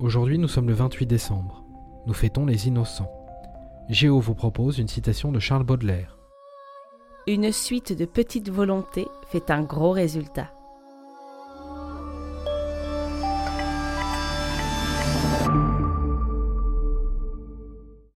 Aujourd'hui, nous sommes le 28 décembre. Nous fêtons les innocents. Géo vous propose une citation de Charles Baudelaire. Une suite de petites volontés fait un gros résultat.